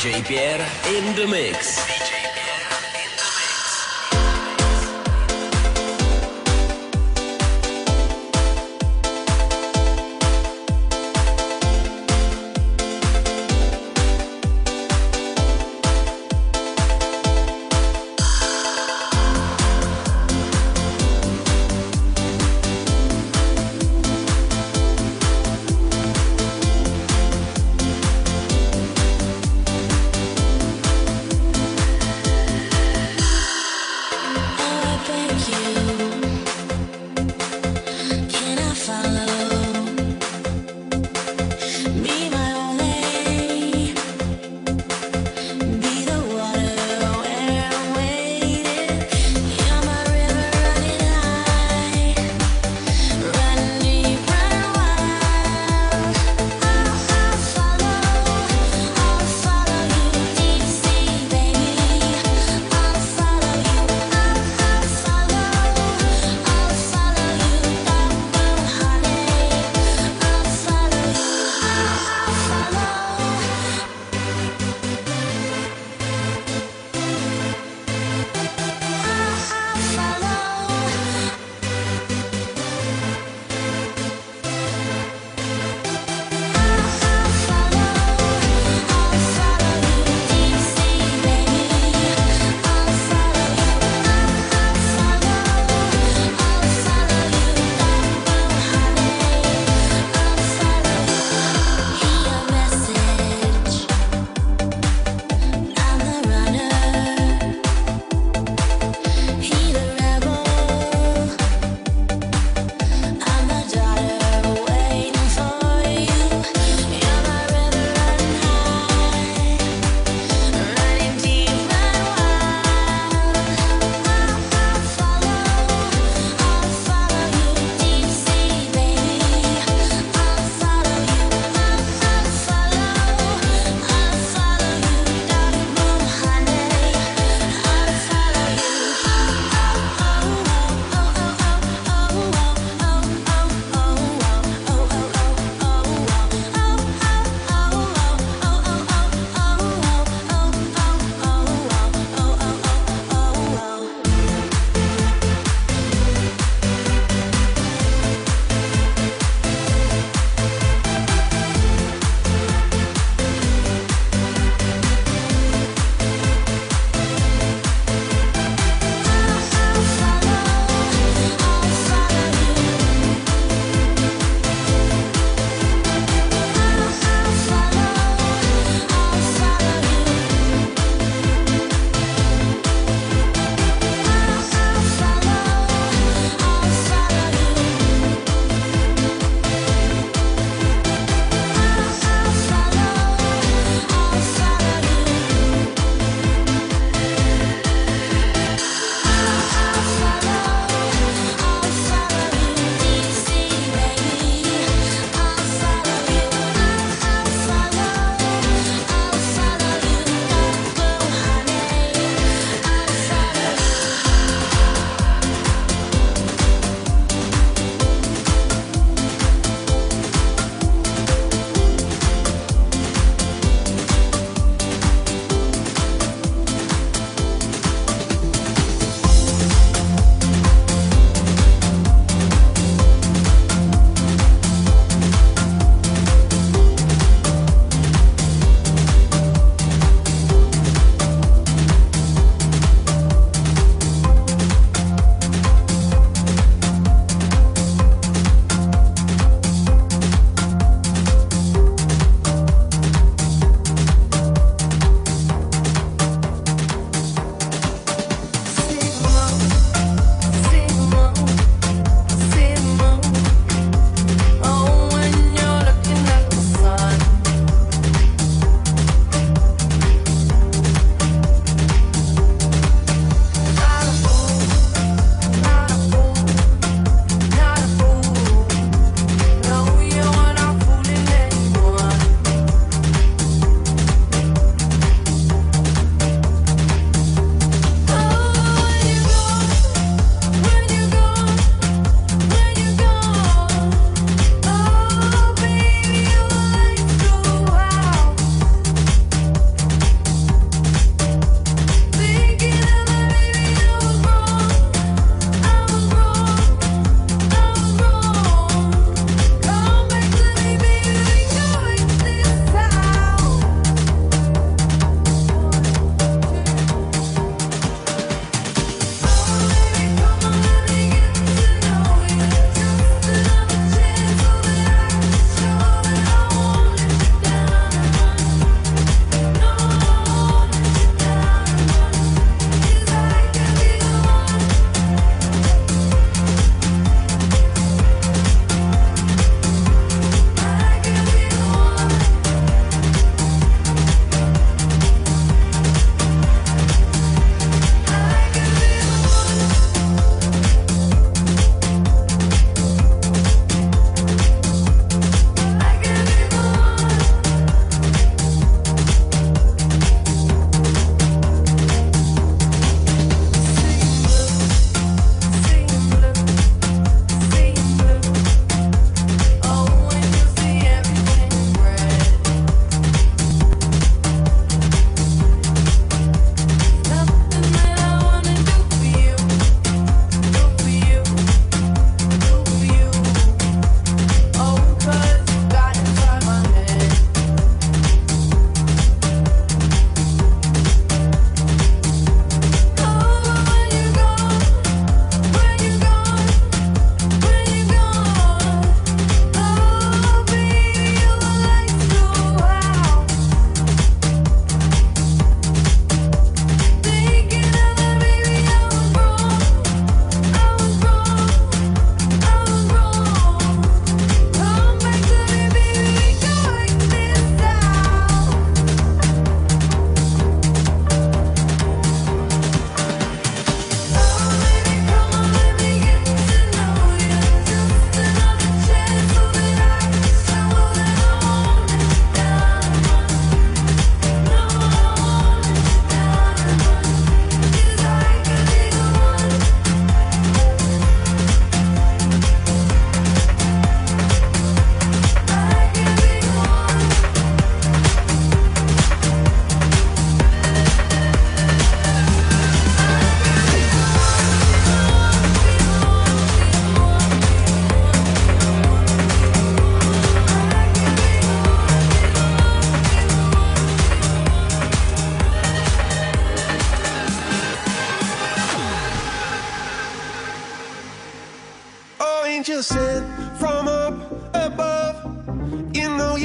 DJ Pierre in the mix.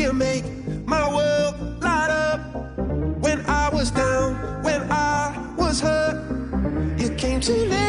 He'll make my world light up. When I was down, when I was hurt, you came to me.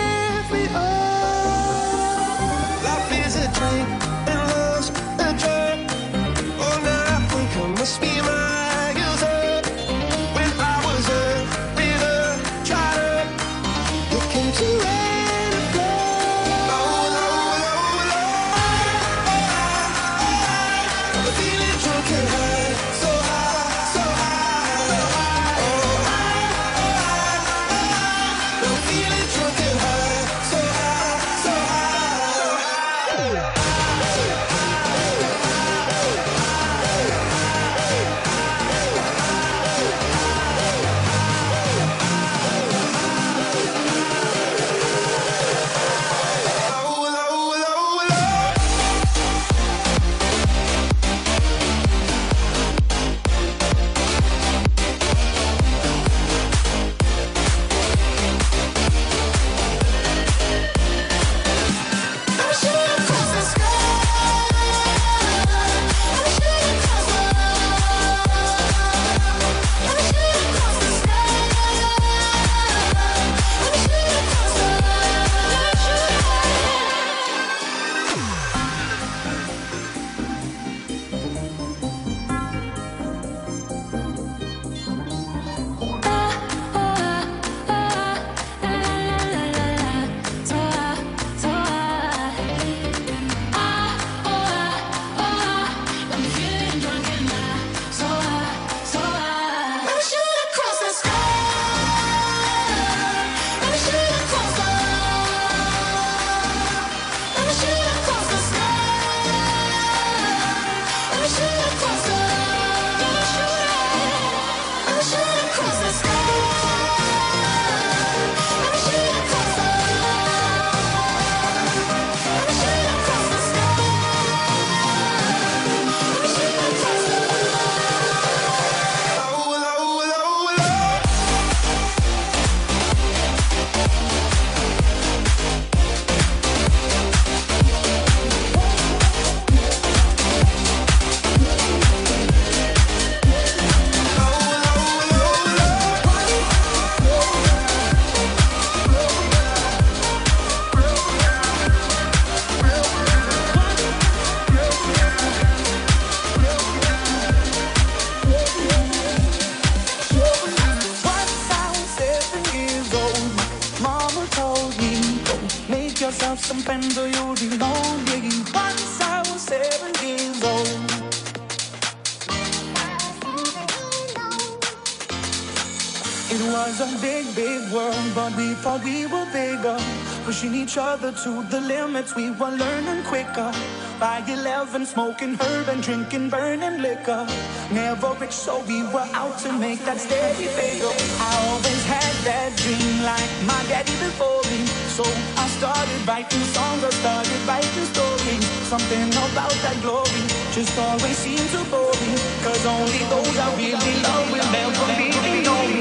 It was a big, big world, but we thought we were bigger. Pushing each other to the limits, we were learning quicker. By 11, smoking herb and drinking burning liquor. Never rich, so we were out to make that steady bigger. I always had that dream, like my daddy before me. So I started writing songs, I started writing stories. Something about that glory just always seems to bore me. Cause only those I really love will never be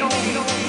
know.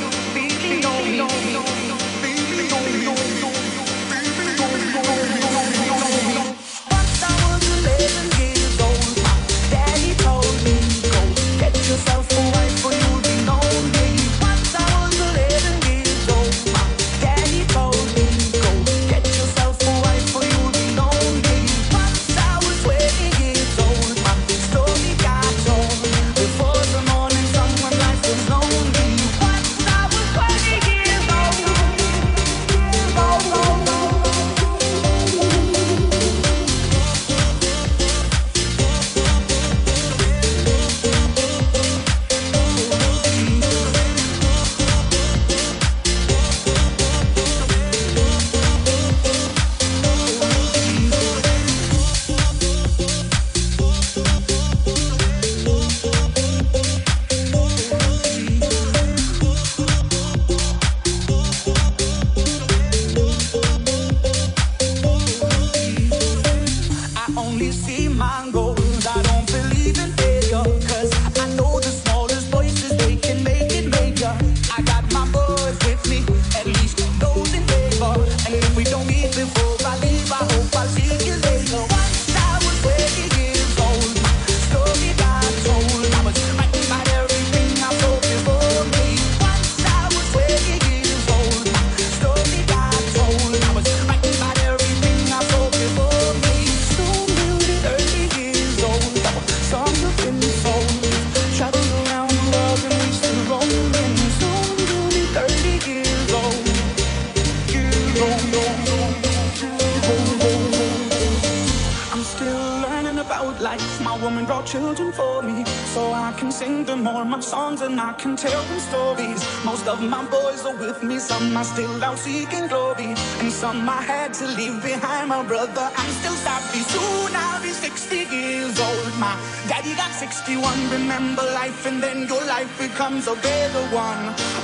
my songs and I can tell them stories. Most of my boys are with me, some are still out seeking glory, and some I had to leave behind. My brother, I'm still savvy. Soon I'll be 60 years old. My daddy got 61. Remember life, and then your life becomes a better one.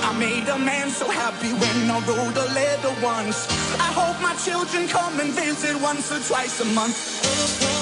I made a man so happy when I rode a leather once. I hope my children come and visit once or twice a month.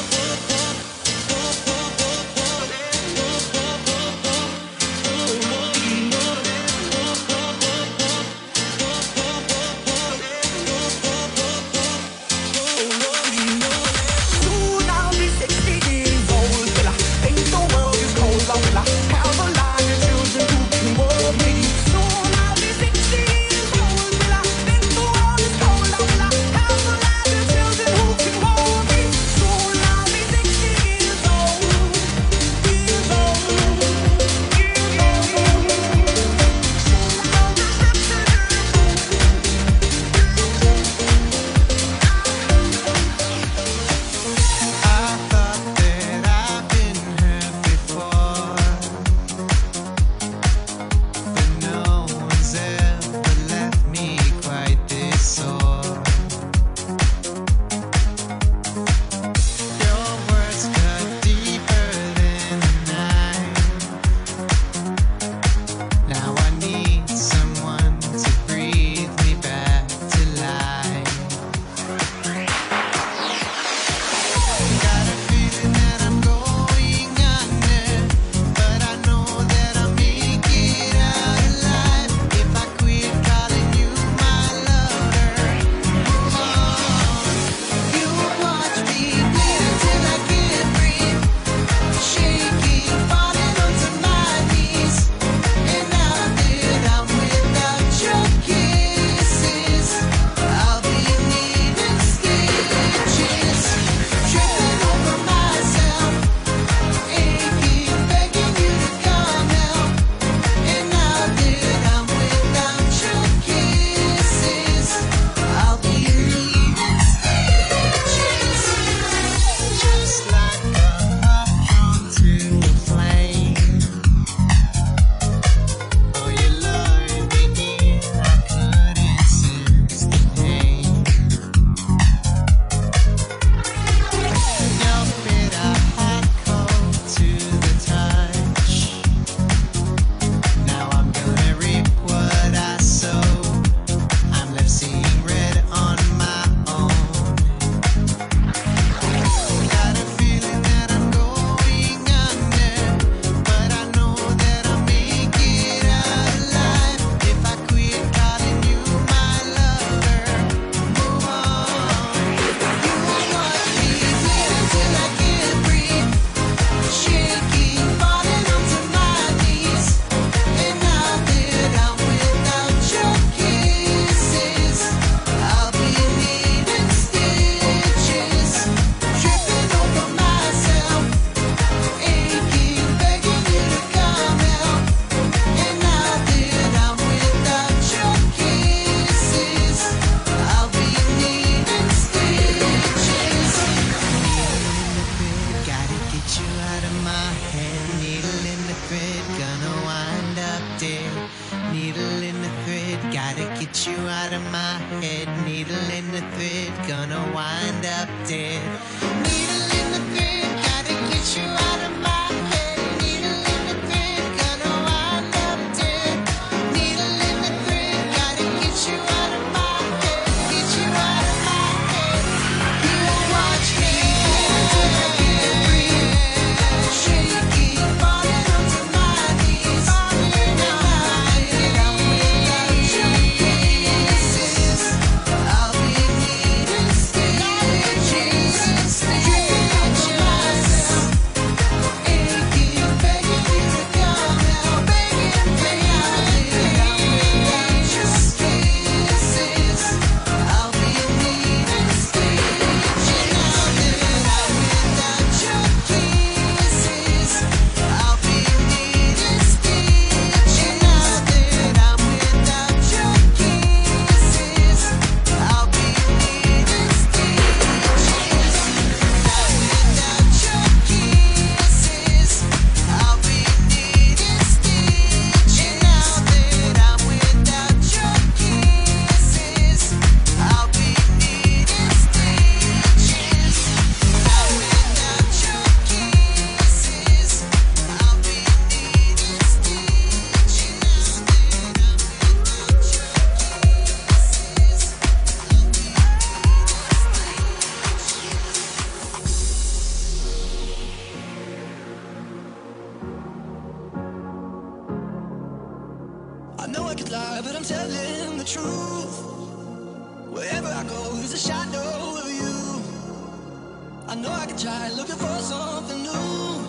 I know I could try looking for something new.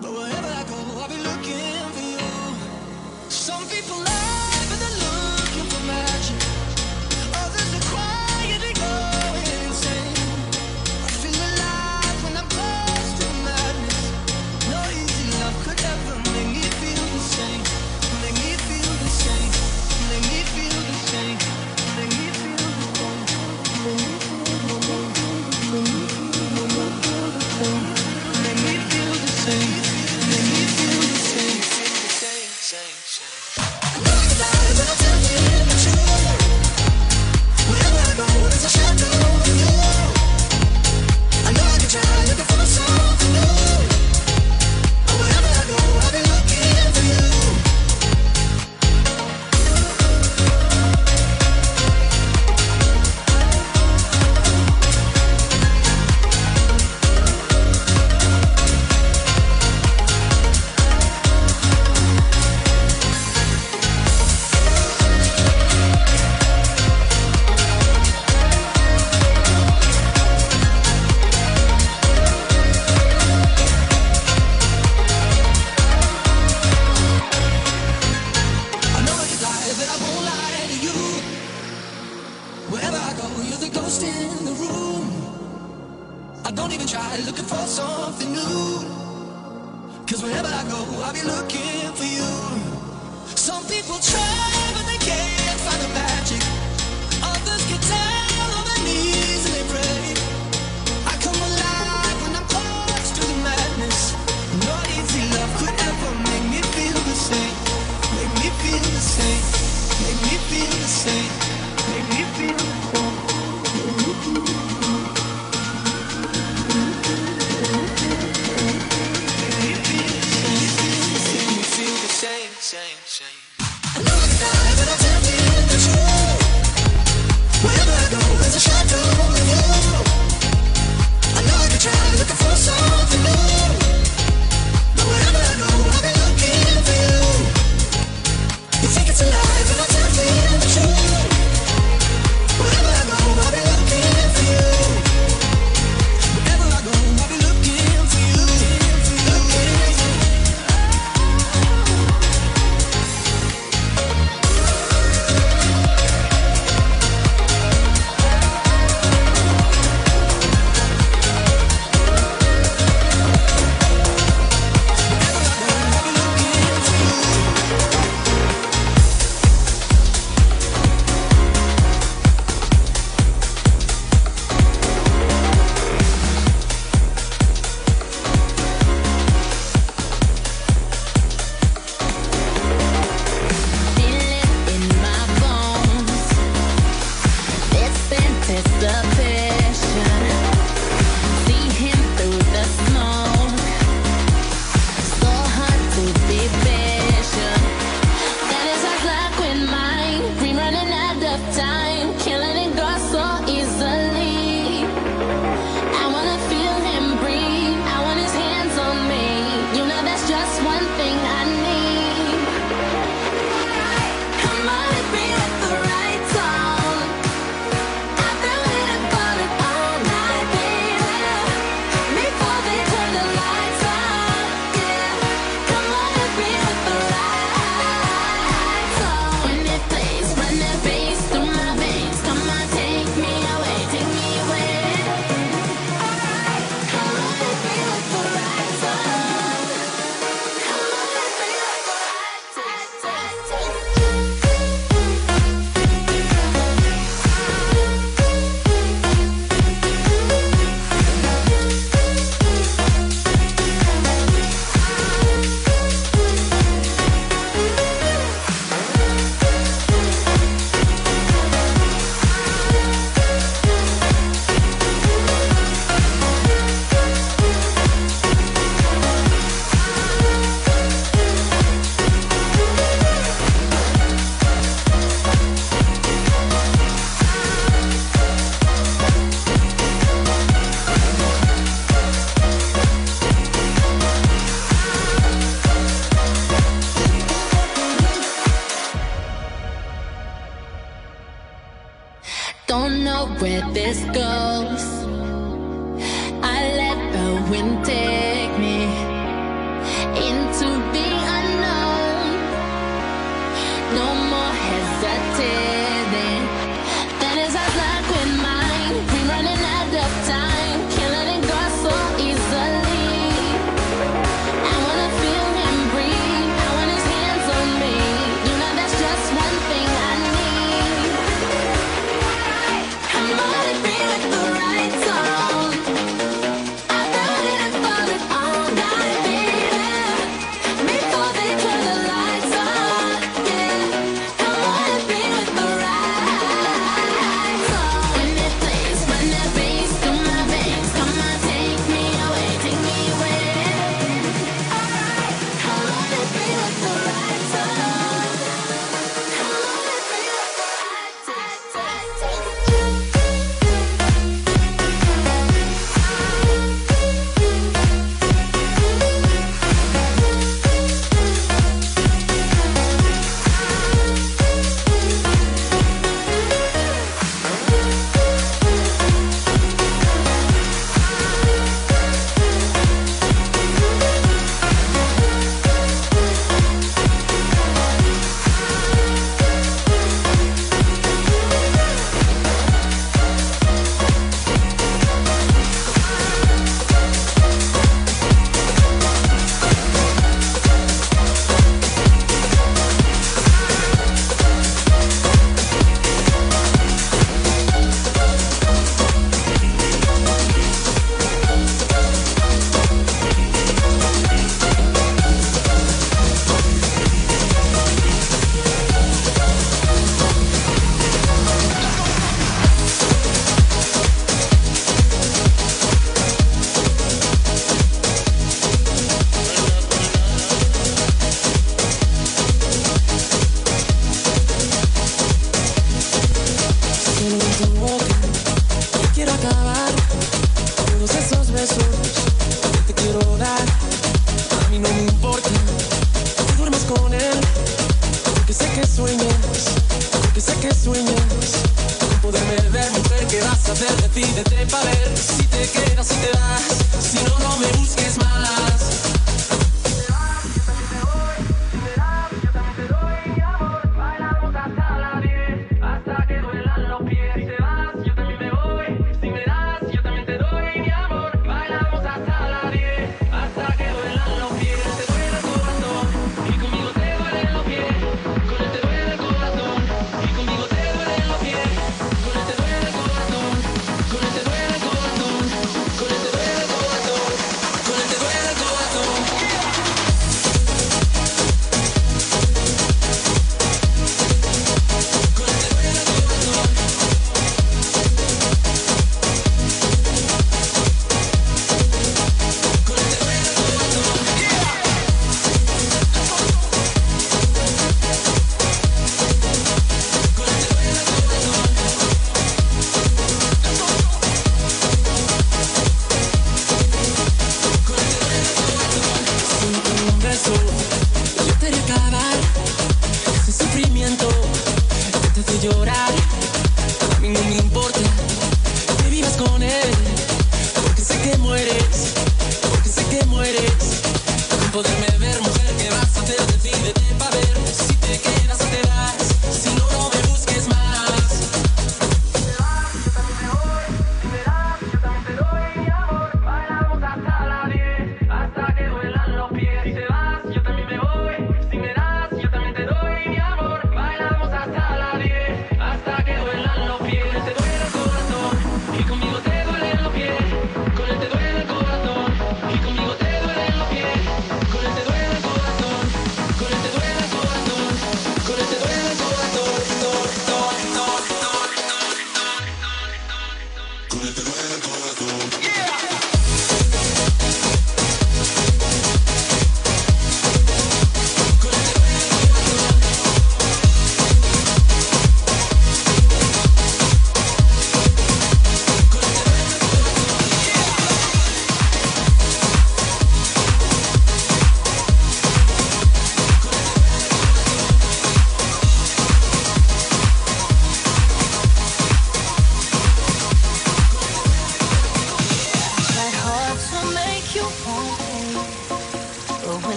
But wherever I go, I'll be looking for you. Some people lie. Into